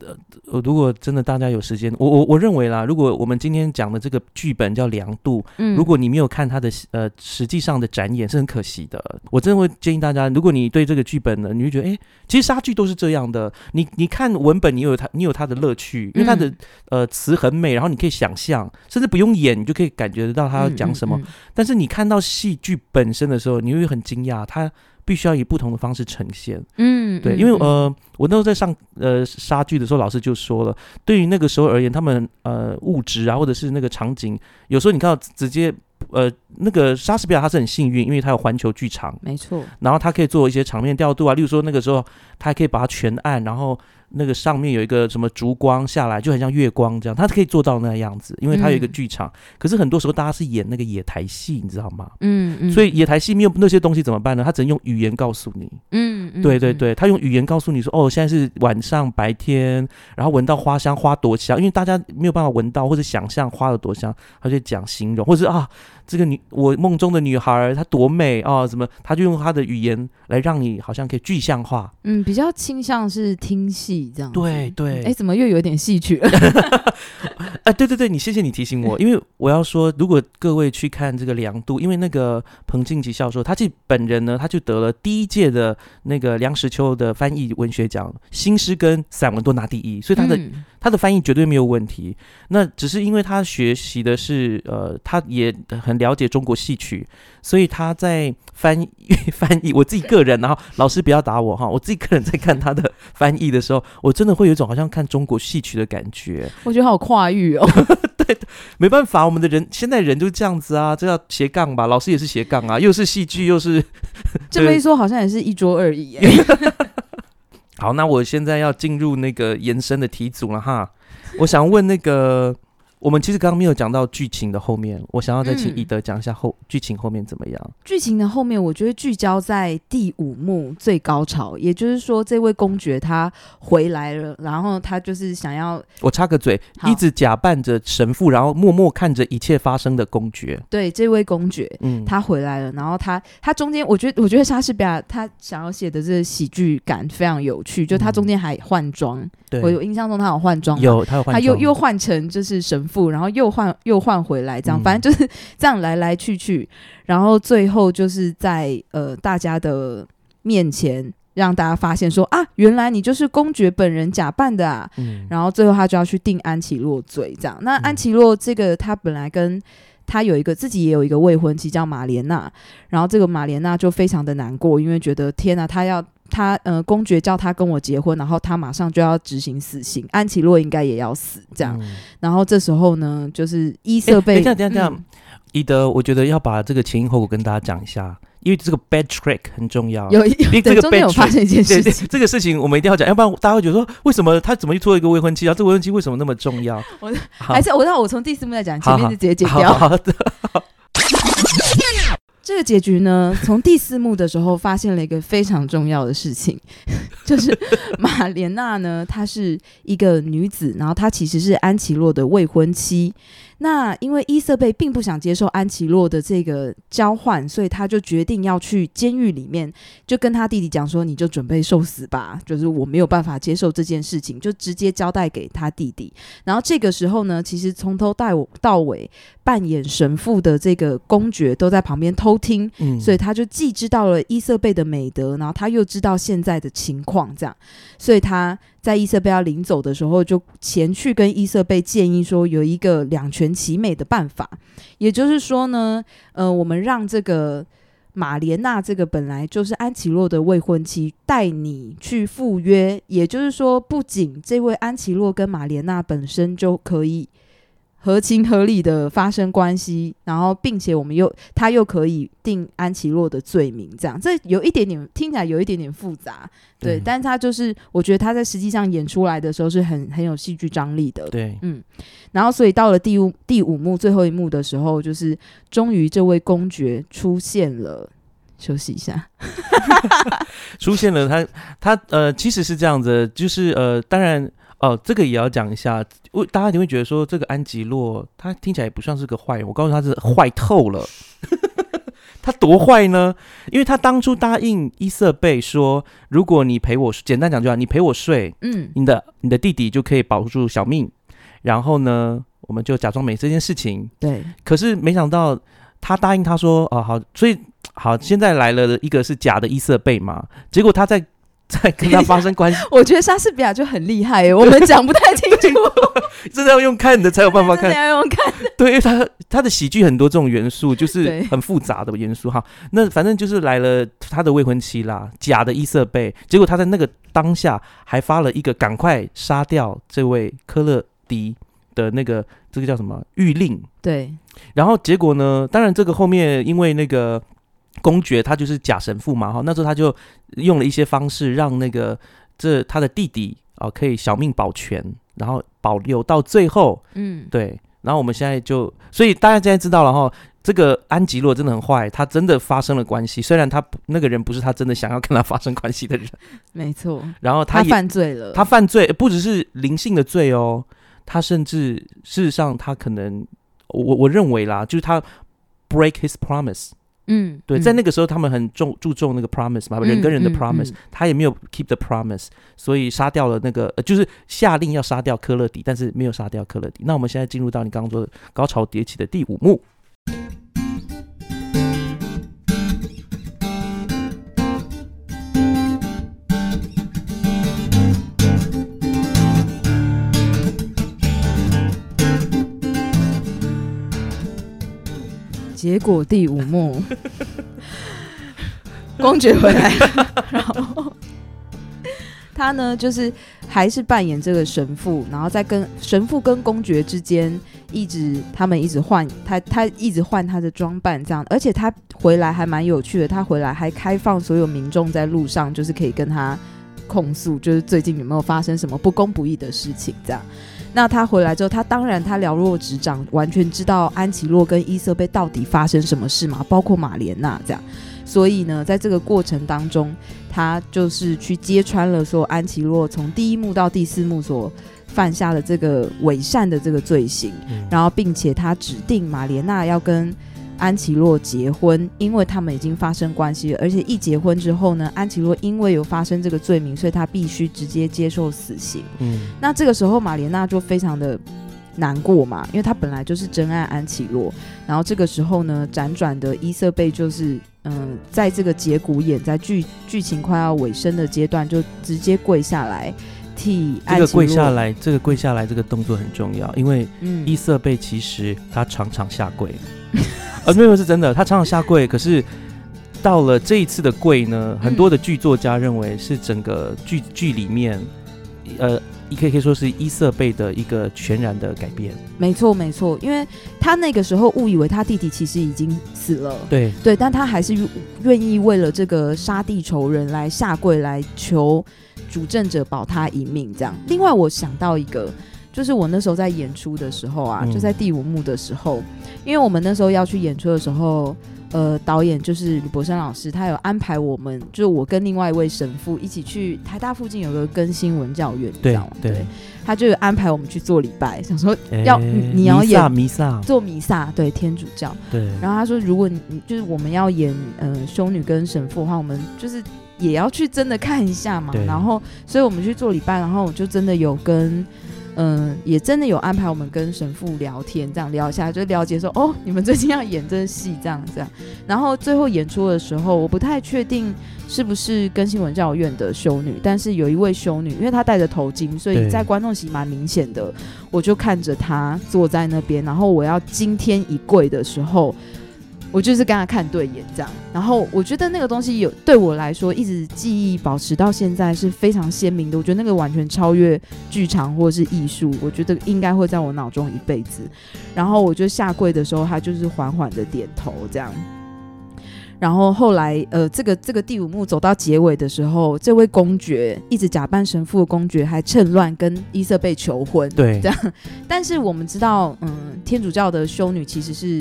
呃，如果真的大家有时间，我我我认为啦，如果我们今天讲的这个剧本叫《凉度》，嗯，如果你没有看它的呃实际上的展演，是很可惜的。我真的会建议大家，如果你对这个剧本呢，你会觉得，哎，其实杀剧都是这样的。你你看文本，你有它，你有它的乐趣，因为它的呃词很美，然后你可以想象，甚至不用演，你就可以感觉得到他要讲什么。但是你看到戏剧本身的时候，你会很惊讶，它。必须要以不同的方式呈现，嗯，对，因为呃，我那时候在上呃杀剧的时候，老师就说了，对于那个时候而言，他们呃物质啊，或者是那个场景，有时候你看到直接呃那个莎士比亚他是很幸运，因为他有环球剧场，没错，然后他可以做一些场面调度啊，例如说那个时候他还可以把它全按，然后。那个上面有一个什么烛光下来，就很像月光这样，他可以做到那样子，因为他有一个剧场。可是很多时候大家是演那个野台戏，你知道吗？嗯嗯。所以野台戏没有那些东西怎么办呢？他只能用语言告诉你。嗯嗯。对对对，他用语言告诉你说：“哦，现在是晚上白天，然后闻到花香，花多香。”因为大家没有办法闻到或者想象花有多香，他就讲形容，或者是啊。这个女，我梦中的女孩，她多美啊！什么，他就用他的语言来让你好像可以具象化。嗯，比较倾向是听戏这样。对对。哎，怎么又有点戏曲了？哎，[LAUGHS] 对对对，你谢谢你提醒我，[LAUGHS] 因为我要说，如果各位去看这个《梁度》，因为那个彭靖吉教授，他其本人呢，他就得了第一届的那个梁实秋的翻译文学奖，新诗跟散文都拿第一，所以他的他的翻译绝对没有问题。那只是因为他学习的是，呃，他也很。了解中国戏曲，所以他在翻译 [LAUGHS] 翻译。我自己个人，然后老师不要打我哈。我自己个人在看他的翻译的时候，[LAUGHS] 我真的会有一种好像看中国戏曲的感觉。我觉得好跨域哦。[LAUGHS] 对，没办法，我们的人现在人就这样子啊，这叫斜杠吧。老师也是斜杠啊，又是戏剧，又是这么一说，好像也是一桌而已。好，那我现在要进入那个延伸的题组了哈。我想问那个。我们其实刚刚没有讲到剧情的后面，我想要再请伊德讲一下后剧情后面怎么样。剧情的后面，我觉得聚焦在第五幕最高潮，也就是说，这位公爵他回来了，然后他就是想要我插个嘴，一直假扮着神父，然后默默看着一切发生的公爵。对，这位公爵，嗯，他回来了，然后他他中间，我觉得我觉得莎士比亚他想要写的这个喜剧感非常有趣，就他中间还换装。对，我有印象中他有换装，有他有换，他又又换成就是神。然后又换又换回来，这样反正就是 [LAUGHS] 这样来来去去，然后最后就是在呃大家的面前让大家发现说啊，原来你就是公爵本人假扮的啊。然后最后他就要去定安琪洛罪，这样。那安琪洛这个他本来跟他有一个自己也有一个未婚妻叫马莲娜，然后这个马莲娜就非常的难过，因为觉得天呐，他要。他呃，公爵叫他跟我结婚，然后他马上就要执行死刑，安琪洛应该也要死，这样。然后这时候呢，就是伊瑟贝这样这样这样，伊德，我觉得要把这个前因后果跟大家讲一下。因为这个 bad trick 很重要。有有这个中间有发生一件事情，这个事情我们一定要讲，要不然大家会觉得说，为什么他怎么去做一个未婚妻啊？这未婚妻为什么那么重要？我还是我让我从第四幕再讲，前面就直接剪掉。好的。这个结局呢，从第四幕的时候发现了一个非常重要的事情，[LAUGHS] 就是马莲娜呢，她是一个女子，然后她其实是安琪洛的未婚妻。那因为伊瑟贝并不想接受安琪洛的这个交换，所以他就决定要去监狱里面，就跟他弟弟讲说：“你就准备受死吧。”就是我没有办法接受这件事情，就直接交代给他弟弟。然后这个时候呢，其实从头到到尾扮演神父的这个公爵都在旁边偷听，所以他就既知道了伊瑟贝的美德，然后他又知道现在的情况，这样，所以他。在伊瑟贝要临走的时候，就前去跟伊瑟贝建议说，有一个两全其美的办法，也就是说呢，呃，我们让这个马莲娜这个本来就是安琪洛的未婚妻带你去赴约，也就是说，不仅这位安琪洛跟马莲娜本身就可以。合情合理的发生关系，然后并且我们又他又可以定安琪洛的罪名，这样这有一点点听起来有一点点复杂，对，但是他就是我觉得他在实际上演出来的时候是很很有戏剧张力的，对，嗯，然后所以到了第五第五幕最后一幕的时候，就是终于这位公爵出现了，休息一下，[LAUGHS] 出现了他他呃其实是这样子，就是呃当然。哦，这个也要讲一下，我大家一定会觉得说，这个安吉洛他听起来也不像是个坏人。我告诉他是坏透了，[LAUGHS] 他多坏呢？因为他当初答应伊瑟贝说，如果你陪我，简单讲就好，你陪我睡，嗯，你的你的弟弟就可以保住小命。然后呢，我们就假装没这件事情。对。可是没想到他答应他说，哦好，所以好，现在来了一个是假的伊瑟贝嘛，结果他在。在跟他发生关系，[LAUGHS] 我觉得莎士比亚就很厉害，[LAUGHS] 我们讲不太清楚，真的要用看的才有办法看，要用看的。对，因为他他的喜剧很多这种元素，就是很复杂的元素哈。那反正就是来了他的未婚妻啦，假的伊瑟贝，结果他在那个当下还发了一个赶快杀掉这位科勒迪的那个这个叫什么谕令？对。然后结果呢？当然这个后面因为那个。公爵他就是假神父嘛，哈，那时候他就用了一些方式让那个这他的弟弟啊可以小命保全，然后保留到最后，嗯，对，然后我们现在就，所以大家现在知道了哈，这个安吉洛真的很坏，他真的发生了关系，虽然他那个人不是他真的想要跟他发生关系的人，没错，然后他犯罪了，他犯罪不只是灵性的罪哦，他甚至事实上他可能，我我认为啦，就是他 break his promise。嗯，对，在那个时候，他们很重注重那个 promise 嘛，人跟人的 promise，他也没有 keep the promise，所以杀掉了那个，呃就是下令要杀掉科勒迪，但是没有杀掉科勒迪。那我们现在进入到你刚刚说的高潮迭起的第五幕。结果第五幕，[LAUGHS] 公爵回来。了，然后他呢，就是还是扮演这个神父，然后在跟神父跟公爵之间，一直他们一直换他，他一直换他的装扮，这样，而且他回来还蛮有趣的，他回来还开放所有民众在路上，就是可以跟他控诉，就是最近有没有发生什么不公不义的事情，这样。那他回来之后，他当然他了若指掌，完全知道安琪洛跟伊瑟贝到底发生什么事嘛，包括马莲娜这样。所以呢，在这个过程当中，他就是去揭穿了说安琪洛从第一幕到第四幕所犯下的这个伪善的这个罪行，然后并且他指定马莲娜要跟。安琪洛结婚，因为他们已经发生关系了，而且一结婚之后呢，安琪洛因为有发生这个罪名，所以他必须直接接受死刑。嗯，那这个时候玛莲娜就非常的难过嘛，因为她本来就是真爱安琪洛。然后这个时候呢，辗转的伊瑟贝就是嗯，在这个节骨眼，在剧剧情快要尾声的阶段，就直接跪下来替这个跪下来，这个跪下来这个动作很重要，因为伊瑟贝其实他常常下跪。[LAUGHS] 呃，没有是真的，他常常下跪。可是到了这一次的跪呢，很多的剧作家认为是整个剧剧里面呃，也可以可以说是伊瑟贝的一个全然的改变。没错，没错，因为他那个时候误以为他弟弟其实已经死了，对对，但他还是愿意为了这个杀地仇人来下跪来求主政者保他一命。这样，另外我想到一个，就是我那时候在演出的时候啊，就在第五幕的时候，因为我们那时候要去演出的时候。呃，导演就是吕博生老师，他有安排我们，就是我跟另外一位神父一起去台大附近有个更新文教院，对对，他就有安排我们去做礼拜，想说要你要演弥撒，做弥撒，对天主教，对。然后他说，如果你就是我们要演呃修女跟神父的话，我们就是也要去真的看一下嘛。然后，所以我们去做礼拜，然后我就真的有跟。嗯，也真的有安排我们跟神父聊天，这样聊一下，就了解说哦，你们最近要演这戏，这样这样。然后最后演出的时候，我不太确定是不是更新文教院的修女，但是有一位修女，因为她戴着头巾，所以在观众席蛮明显的。我就看着她坐在那边，然后我要惊天一跪的时候。我就是跟他看对眼这样，然后我觉得那个东西有对我来说一直记忆保持到现在是非常鲜明的。我觉得那个完全超越剧场或者是艺术，我觉得应该会在我脑中一辈子。然后我就下跪的时候，他就是缓缓的点头这样。然后后来呃，这个这个第五幕走到结尾的时候，这位公爵一直假扮神父的公爵还趁乱跟伊瑟贝求婚，对，这样。[LAUGHS] 但是我们知道，嗯，天主教的修女其实是。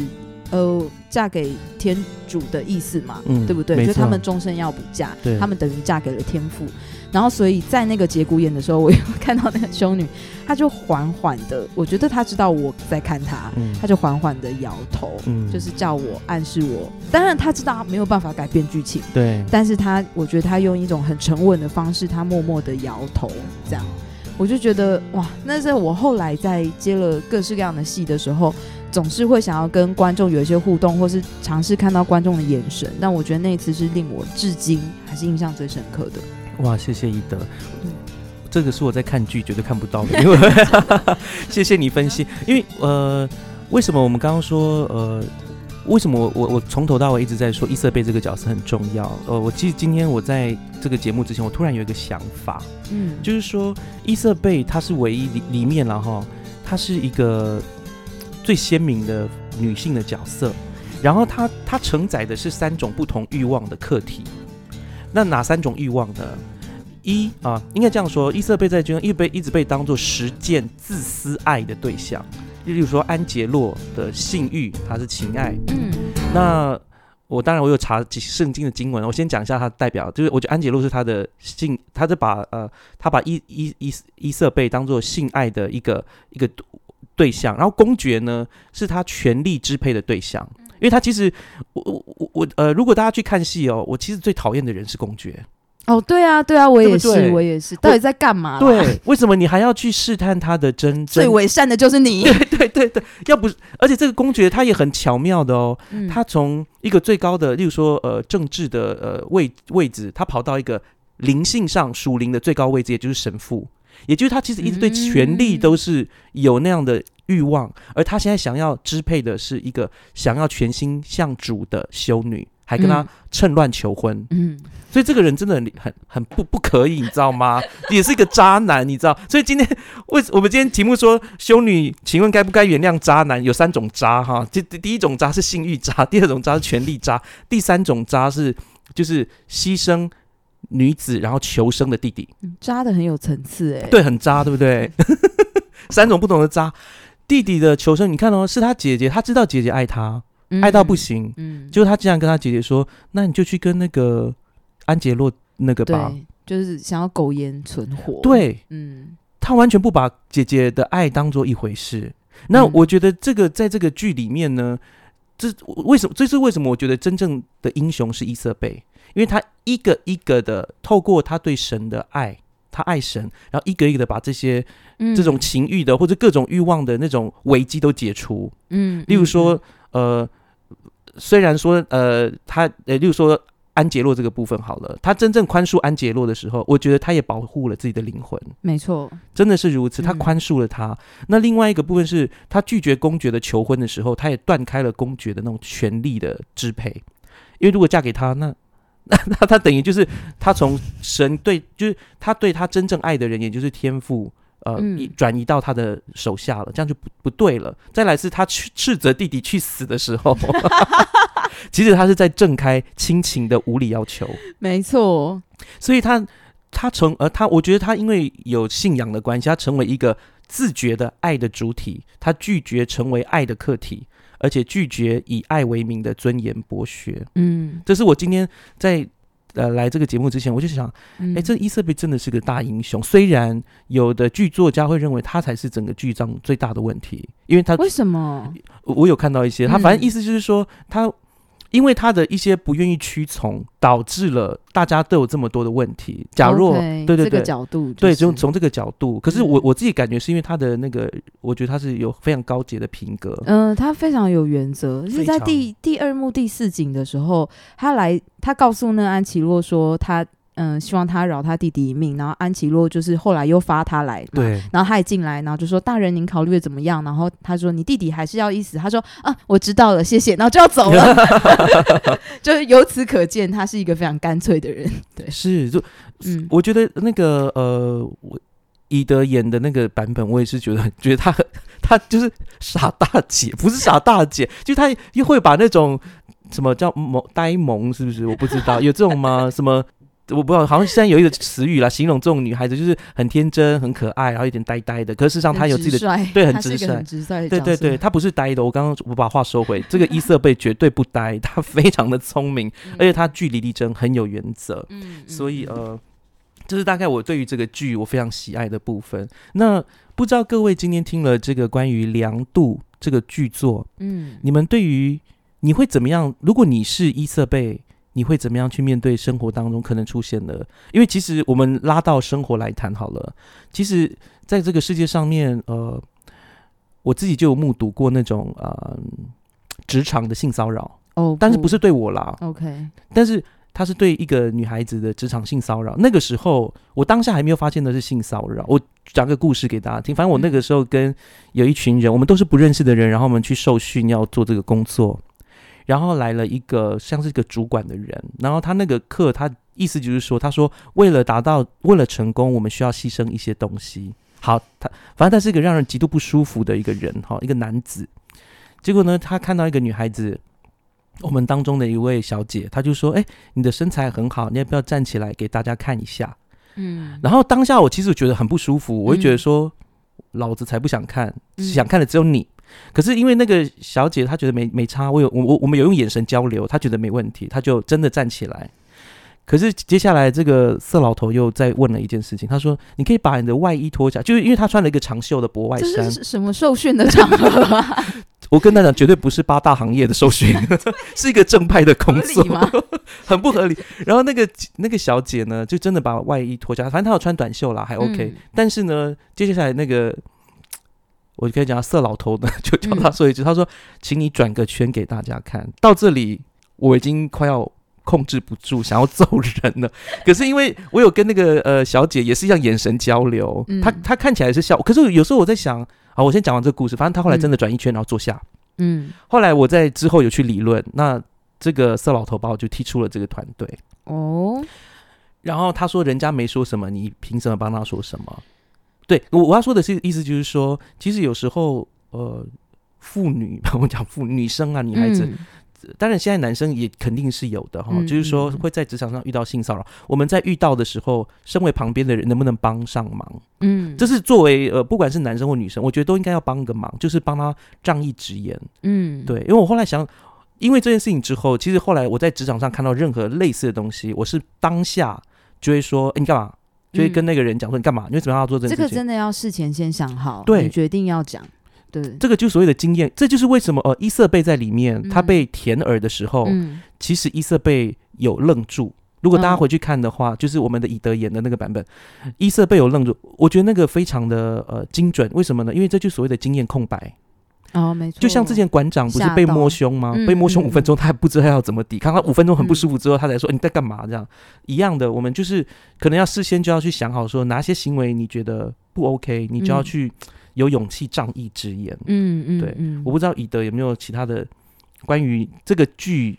呃，嫁给天主的意思嘛，对不对？就他们终身要不嫁，他们等于嫁给了天父。然后，所以在那个节骨眼的时候，我又看到那个修女，她就缓缓的，我觉得她知道我在看她，她就缓缓的摇头，就是叫我暗示我。当然，她知道没有办法改变剧情，对。但是她，我觉得她用一种很沉稳的方式，她默默的摇头，这样，我就觉得哇，那是我后来在接了各式各样的戏的时候。总是会想要跟观众有一些互动，或是尝试看到观众的眼神。但我觉得那一次是令我至今还是印象最深刻的。哇，谢谢一德，这个是我在看剧绝对看不到的。因为 [LAUGHS] 谢谢你分析，因为呃，为什么我们刚刚说呃，为什么我我我从头到尾一直在说伊瑟贝这个角色很重要？呃，我记得今天我在这个节目之前，我突然有一个想法，嗯，就是说伊瑟贝她是唯一里里面了哈，她是一个。最鲜明的女性的角色，然后她她承载的是三种不同欲望的课题。那哪三种欲望呢？一啊，应该这样说，伊瑟贝在中一被一直被当做实践自私爱的对象。例如说安杰洛的性欲，他是情爱。嗯。那我当然我有查圣经的经文，我先讲一下他的代表，就是我觉得安杰洛是他的性，他是把呃他把伊伊伊伊瑟贝当做性爱的一个一个。对象，然后公爵呢是他权力支配的对象，因为他其实我我我我呃，如果大家去看戏哦，我其实最讨厌的人是公爵。哦，对啊，对啊，我也是，我也是，到底在干嘛？对，为什么你还要去试探他的真 [LAUGHS] 正？最伪善的就是你。对对对对，要不，而且这个公爵他也很巧妙的哦，他从一个最高的，例如说呃政治的呃位位置，他跑到一个灵性上属灵的最高位置，也就是神父。也就是他其实一直对权力都是有那样的欲望，而他现在想要支配的是一个想要全心向主的修女，还跟他趁乱求婚。嗯，所以这个人真的很很很不不可以，你知道吗？[LAUGHS] 也是一个渣男，你知道？所以今天为我们今天题目说修女，请问该不该原谅渣男？有三种渣哈，这第一种渣是性欲渣，第二种渣是权力渣，第三种渣是就是牺牲。女子，然后求生的弟弟，渣的很有层次哎，对，很渣，对不对？[LAUGHS] 三种不同的渣，弟弟的求生，你看哦，是他姐姐，他知道姐姐爱他，爱到不行，嗯，结果他竟然跟他姐姐说：“那你就去跟那个安杰洛那个吧，就是想要苟延存活。”对，嗯，他完全不把姐姐的爱当做一回事。那我觉得这个在这个剧里面呢，这为什么？这是为什么？我觉得真正的英雄是伊瑟贝。因为他一个一个的透过他对神的爱，他爱神，然后一个一个的把这些这种情欲的或者各种欲望的那种危机都解除。嗯，例如说，呃，虽然说，呃，他，呃，例如说安杰洛这个部分好了，他真正宽恕安杰洛的时候，我觉得他也保护了自己的灵魂。没错，真的是如此，他宽恕了他。那另外一个部分是他拒绝公爵的求婚的时候，他也断开了公爵的那种权力的支配。因为如果嫁给他，那 [LAUGHS] 那他他等于就是他从神对，就是他对他真正爱的人，也就是天父，呃，转移到他的手下了，这样就不不对了。再来是他去斥责弟弟去死的时候，[LAUGHS] 其实他是在正开亲情的无理要求，没错。所以他他成呃他，我觉得他因为有信仰的关系，他成为一个自觉的爱的主体，他拒绝成为爱的客体。而且拒绝以爱为名的尊严剥削，嗯，这是我今天在呃来这个节目之前，我就想，哎，这伊瑟贝真的是个大英雄。虽然有的剧作家会认为他才是整个剧章最大的问题，因为他为什么？我有看到一些，他反正意思就是说他。因为他的一些不愿意屈从，导致了大家都有这么多的问题。假若对对对，这个角度对，从从这个角度，可是我我自己感觉是因为他的那个，我觉得他是有非常高洁的品格。嗯，他非常有原则。是在第第二幕第四景的时候，他来，他告诉那安琪洛说他。嗯，希望他饶他弟弟一命。然后安琪洛就是后来又发他来，对。然后他也进来，然后就说：“大人，您考虑的怎么样？”然后他说：“你弟弟还是要一死。”他说：“啊，我知道了，谢谢。”然后就要走了。[LAUGHS] 就是由此可见，他是一个非常干脆的人。对，是就嗯，我觉得那个呃，我伊德演的那个版本，我也是觉得觉得他他就是傻大姐，不是傻大姐，就他又会把那种什么叫萌呆萌，是不是？我不知道有这种吗？什么？我不知道，好像现在有一个词语啦，形容这种女孩子就是很天真、很可爱，然后有点呆呆的。可是事实上，她有自己的对，很直率。对对对，她不是呆的。我刚刚我把话收回，这个伊瑟贝绝对不呆，她非常的聪明，而且她据理力争，很有原则。嗯，所以呃，这是大概我对于这个剧我非常喜爱的部分。那不知道各位今天听了这个关于《凉度》这个剧作，嗯，你们对于你会怎么样？如果你是伊瑟贝？你会怎么样去面对生活当中可能出现的？因为其实我们拉到生活来谈好了。其实，在这个世界上面，呃，我自己就有目睹过那种呃职场的性骚扰哦，但是不是对我啦？OK，但是他是对一个女孩子的职场性骚扰。那个时候，我当下还没有发现的是性骚扰。我讲个故事给大家听。反正我那个时候跟有一群人，我们都是不认识的人，然后我们去受训要做这个工作。然后来了一个像是一个主管的人，然后他那个课，他意思就是说，他说为了达到为了成功，我们需要牺牲一些东西。好，他反正他是一个让人极度不舒服的一个人，哈，一个男子。结果呢，他看到一个女孩子，我们当中的一位小姐，他就说：“哎，你的身材很好，你要不要站起来给大家看一下？”嗯，然后当下我其实觉得很不舒服，我会觉得说，老子才不想看，想看的只有你。可是因为那个小姐她觉得没没差，我有我我我们有用眼神交流，她觉得没问题，她就真的站起来。可是接下来这个色老头又再问了一件事情，他说：“你可以把你的外衣脱下，就是因为他穿了一个长袖的薄外衫。”这是什么受训的场合啊？[LAUGHS] 我跟他讲，绝对不是八大行业的受训，[LAUGHS] 是一个正派的工作，[LAUGHS] 很不合理。然后那个那个小姐呢，就真的把外衣脱下，反正她有穿短袖啦，还 OK。但是呢，接下来那个。我就可以讲色老头呢，[LAUGHS] 就叫他说一句，他说：“请你转个圈给大家看。”到这里我已经快要控制不住，想要揍人了。[LAUGHS] 可是因为我有跟那个呃小姐也是一样眼神交流，她她看起来是笑，可是有时候我在想，好，我先讲完这个故事。反正他后来真的转一圈，然后坐下。嗯，后来我在之后有去理论，那这个色老头把我就踢出了这个团队。哦，然后他说：“人家没说什么，你凭什么帮他说什么？”对我我要说的是意思就是说，其实有时候呃，妇女 [LAUGHS] 我讲妇女生啊，女孩子，当然现在男生也肯定是有的哈，就是说会在职场上遇到性骚扰，我们在遇到的时候，身为旁边的人能不能帮上忙？嗯，这是作为呃，不管是男生或女生，我觉得都应该要帮个忙，就是帮他仗义直言。嗯，对，因为我后来想，因为这件事情之后，其实后来我在职场上看到任何类似的东西，我是当下就会说，哎，你干嘛？就会跟那个人讲说你干嘛？你为什么要做这这个真的要事前先想好，对，决定要讲。对，这个就所谓的经验，这就是为什么呃伊瑟贝在里面他被填耳的时候，其实伊瑟贝有愣住。如果大家回去看的话，就是我们的以德演的那个版本，伊瑟贝有愣住。我觉得那个非常的呃精准。为什么呢？因为这就所谓的经验空白。哦，没错，就像之前馆长不是被摸胸吗？被摸胸五分钟，他还不知道要怎么抵抗。他五分钟很不舒服之后，他才说你在干嘛？这样一样的，我们就是可能要事先就要去想好，说哪些行为你觉得不 OK，你就要去有勇气仗义直言。嗯嗯，对，我不知道以德有没有其他的关于这个剧，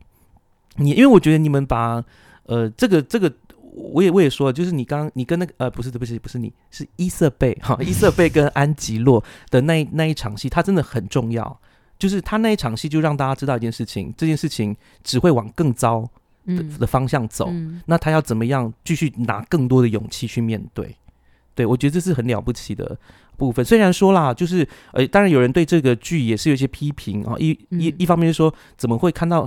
你因为我觉得你们把。呃，这个这个，我也我也说，就是你刚你跟那个呃，不是对不起不是你是伊瑟贝哈，伊瑟贝跟安吉洛的那一那一场戏，他真的很重要。就是他那一场戏，就让大家知道一件事情，这件事情只会往更糟的的方向走。那他要怎么样继续拿更多的勇气去面对？对我觉得这是很了不起的部分。虽然说啦，就是呃，当然有人对这个剧也是有一些批评啊。一一一方面是说，怎么会看到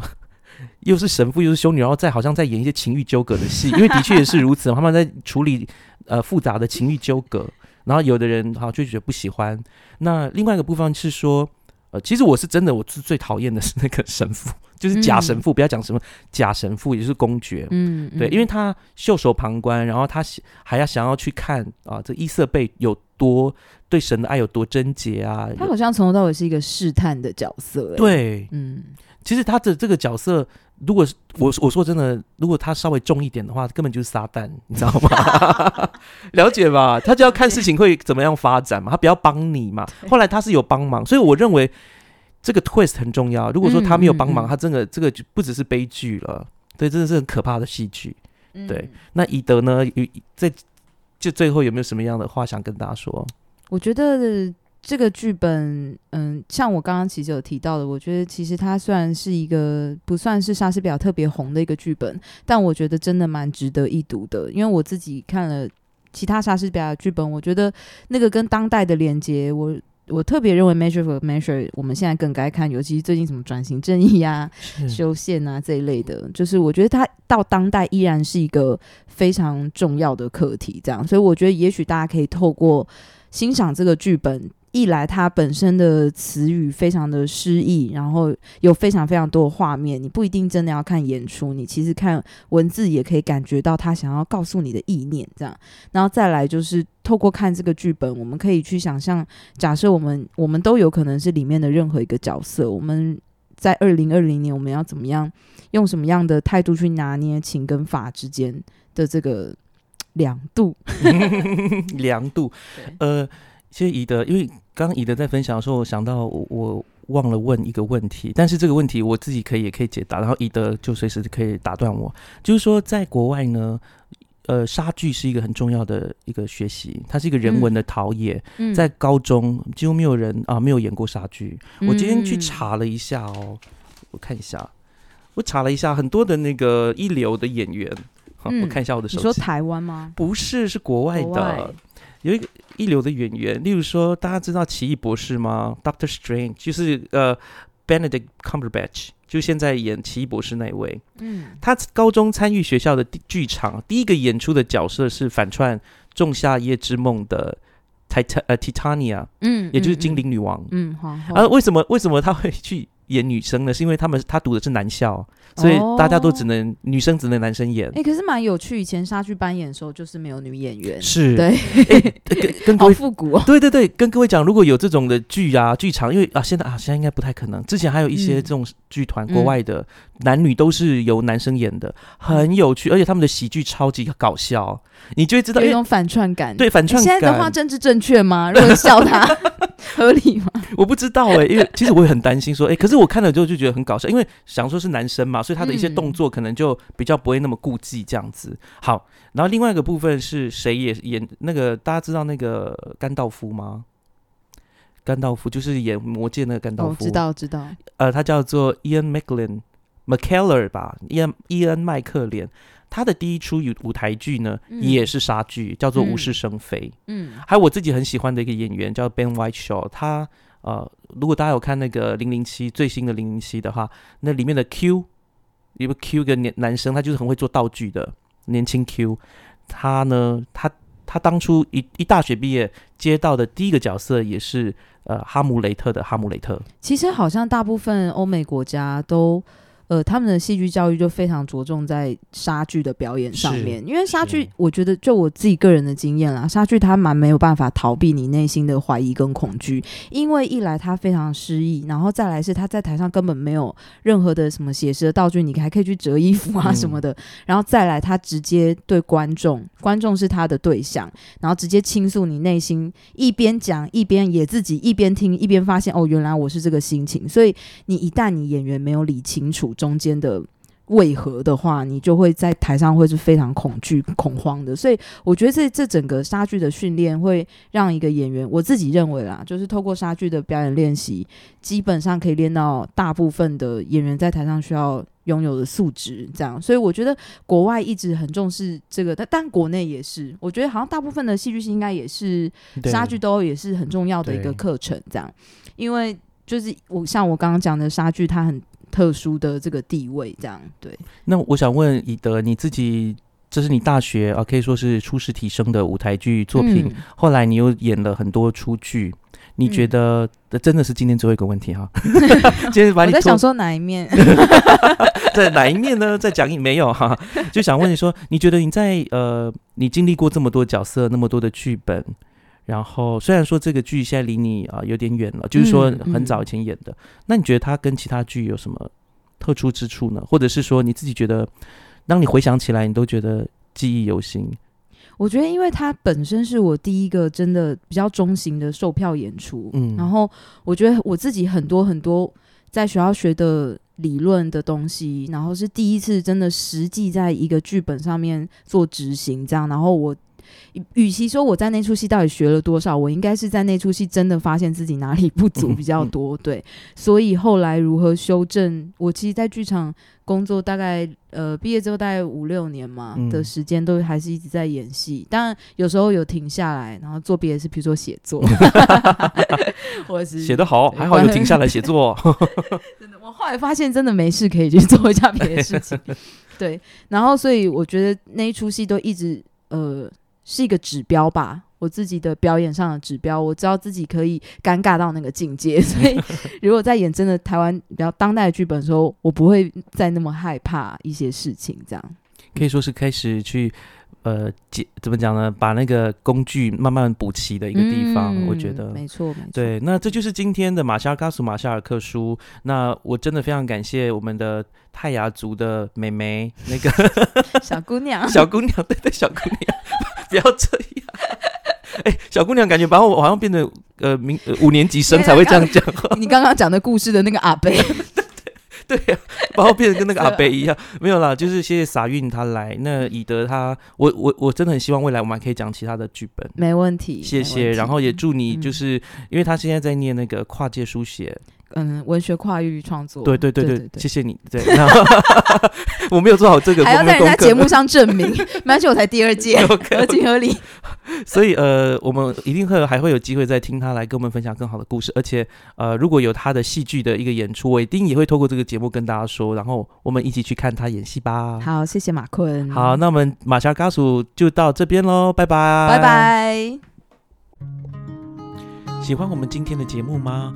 [LAUGHS] 又是神父又是修女，然后再好像在演一些情欲纠葛的戏？因为的确也是如此，他们在处理呃复杂的情欲纠葛。然后有的人哈就觉得不喜欢。那另外一个部分是说。呃，其实我是真的，我是最讨厌的是那个神父，[LAUGHS] 就是假神父。不要讲什么假神父，也就是公爵。嗯，对，因为他袖手旁观，然后他还要想要去看啊，这伊瑟贝有多对神的爱有多贞洁啊。他好像从头到尾是一个试探的角色。对，嗯，其实他的这个角色。如果是我我说真的，如果他稍微重一点的话，根本就是撒旦，你知道吗？[LAUGHS] 了解吧？他就要看事情会怎么样发展嘛，他不要帮你嘛。后来他是有帮忙，所以我认为这个 twist 很重要。如果说他没有帮忙，他真的这个就不只是悲剧了，对，真的是很可怕的戏剧。对，那以德呢？在就最后有没有什么样的话想跟大家说？我觉得。这个剧本，嗯，像我刚刚其实有提到的，我觉得其实它虽然是一个不算是莎士比亚特别红的一个剧本，但我觉得真的蛮值得一读的。因为我自己看了其他莎士比亚的剧本，我觉得那个跟当代的连接，我我特别认为《Measure for Measure》我们现在更该看，尤其是最近什么转型正义啊、修宪啊这一类的，就是我觉得它到当代依然是一个非常重要的课题。这样，所以我觉得也许大家可以透过欣赏这个剧本。一来，它本身的词语非常的诗意，然后有非常非常多的画面。你不一定真的要看演出，你其实看文字也可以感觉到他想要告诉你的意念。这样，然后再来就是透过看这个剧本，我们可以去想象，假设我们我们都有可能是里面的任何一个角色。我们在二零二零年，我们要怎么样用什么样的态度去拿捏情跟法之间的这个两度？[LAUGHS] 两度，呃。其实以德，因为刚刚以德在分享的时候，我想到我我忘了问一个问题，但是这个问题我自己可以也可以解答，然后以德就随时可以打断我。就是说，在国外呢，呃，莎剧是一个很重要的一个学习，它是一个人文的陶冶。嗯在高中几乎没有人啊没有演过莎剧。我今天去查了一下哦，我看一下，我查了一下很多的那个一流的演员，好，我看一下我的手机。你说台湾吗？不是，是国外的。有一个一流的演员，例如说，大家知道奇异博士吗？Doctor Strange 就是呃，Benedict Cumberbatch，就现在演奇异博士那一位。嗯，他高中参与学校的剧场，第一个演出的角色是反串《仲夏夜之梦》的 Tit 呃 Titania，嗯，也就是精灵女王。嗯，好。而为什么为什么他会去？演女生呢，是因为他们他读的是男校，所以大家都只能女生只能男生演。哎，可是蛮有趣。以前莎剧班演的时候，就是没有女演员。是，对。跟 [LAUGHS] 跟各位复古。对对对，跟各位讲，如果有这种的剧啊，剧场，因为啊，现在啊，现在应该不太可能。之前还有一些这种剧团，国外的男女都是由男生演的，很有趣，而且他们的喜剧超级搞笑，你就会知道有一种反串感。对，反串。现在的话，政治正确吗？如果笑他，[LAUGHS] 合理吗？我不知道哎，因为其实我也很担心说，哎，可是我看了之后就觉得很搞笑，因为想说是男生嘛，所以他的一些动作可能就比较不会那么顾忌这样子。好，然后另外一个部分是谁也演那个大家知道那个甘道夫吗？甘道夫就是演魔戒那个甘道夫，知道知道。呃，他叫做 Ian McLean McKellar 吧，Ian Ian 麦克连。他的第一出舞舞台剧呢，也是杀剧，叫做《无事生非》。嗯，还有我自己很喜欢的一个演员叫 Ben Whiteshaw，他呃，如果大家有看那个《零零七》最新的《零零七》的话，那里面的 Q，一个 Q 个年男生，他就是很会做道具的年轻 Q。他呢，他他当初一一大学毕业接到的第一个角色也是呃哈姆雷特的哈姆雷特。其实好像大部分欧美国家都。呃，他们的戏剧教育就非常着重在杀剧的表演上面，因为杀剧，我觉得就我自己个人的经验啦，杀剧它蛮没有办法逃避你内心的怀疑跟恐惧，因为一来它非常失意，然后再来是他在台上根本没有任何的什么写实的道具，你还可以去折衣服啊什么的，然后再来他直接对观众，观众是他的对象，然后直接倾诉你内心，一边讲一边也自己一边听一边发现哦，原来我是这个心情，所以你一旦你演员没有理清楚。中间的为何的话，你就会在台上会是非常恐惧、恐慌的。所以我觉得这这整个杀剧的训练会让一个演员，我自己认为啦，就是透过杀剧的表演练习，基本上可以练到大部分的演员在台上需要拥有的素质。这样，所以我觉得国外一直很重视这个，但但国内也是，我觉得好像大部分的戏剧系应该也是杀剧都也是很重要的一个课程。这样，因为就是我像我刚刚讲的杀剧，它很。特殊的这个地位，这样对。那我想问以德，你自己这是你大学啊，可以说是初试提升的舞台剧作品。后来你又演了很多出剧，你觉得真的是今天最后一个问题哈？[LAUGHS] 今天把你在想说哪一面？[LAUGHS] 在哪一面呢？在讲一没有哈？就想问你说，你觉得你在呃，你经历过这么多角色，那么多的剧本？然后虽然说这个剧现在离你啊有点远了，就是说很早以前演的，那你觉得它跟其他剧有什么特殊之处呢？或者是说你自己觉得，当你回想起来，你都觉得记忆犹新？我觉得，因为它本身是我第一个真的比较中型的售票演出，嗯，然后我觉得我自己很多很多在学校学的理论的东西，然后是第一次真的实际在一个剧本上面做执行，这样，然后我。与其说我在那出戏到底学了多少，我应该是在那出戏真的发现自己哪里不足比较多。对，所以后来如何修正，我其实，在剧场工作大概呃毕业之后大概五六年嘛的时间，都还是一直在演戏。当然有时候有停下来，然后做别的事，比如说写作。[LAUGHS] [LAUGHS] 我是写得好，还好有停下来写作。[LAUGHS] 真的，我后来发现真的没事可以去做一下别的事情。对，然后所以我觉得那一出戏都一直呃。是一个指标吧，我自己的表演上的指标，我知道自己可以尴尬到那个境界，[LAUGHS] 所以如果在演真的台湾比较当代的剧本的时候，我不会再那么害怕一些事情。这样可以说是开始去呃，怎么讲呢？把那个工具慢慢补齐的一个地方，我觉得没错，没错。对，那这就是今天的马夏尔卡苏马夏尔克书。那我真的非常感谢我们的泰雅族的美眉，那个小姑娘，[LAUGHS] 小姑娘，对对，小姑娘。不要这样！[LAUGHS] 哎，小姑娘，感觉把我好像变得呃，明五年级生才会这样讲话。你刚刚讲的故事的那个阿贝，[LAUGHS] 对对，把我变得跟那个阿贝一样。[LAUGHS] 没有啦，就是谢谢傻运他来。那以德他，我我我真的很希望未来我们还可以讲其他的剧本。没问题，谢谢。然后也祝你，就是因为他现在在念那个跨界书写。嗯，文学跨域创作，对对对对，谢谢你。对，[LAUGHS] 我没有做好这个，还要在人家节目上证明，而且我才第二届，[LAUGHS] 合情合理。[LAUGHS] 所以呃，我们一定会还会有机会再听他来跟我们分享更好的故事，而且呃，如果有他的戏剧的一个演出，我一定也会透过这个节目跟大家说，然后我们一起去看他演戏吧。好，谢谢马坤。好，那我们马夏嘎叔就到这边喽，拜拜，拜拜。喜欢我们今天的节目吗？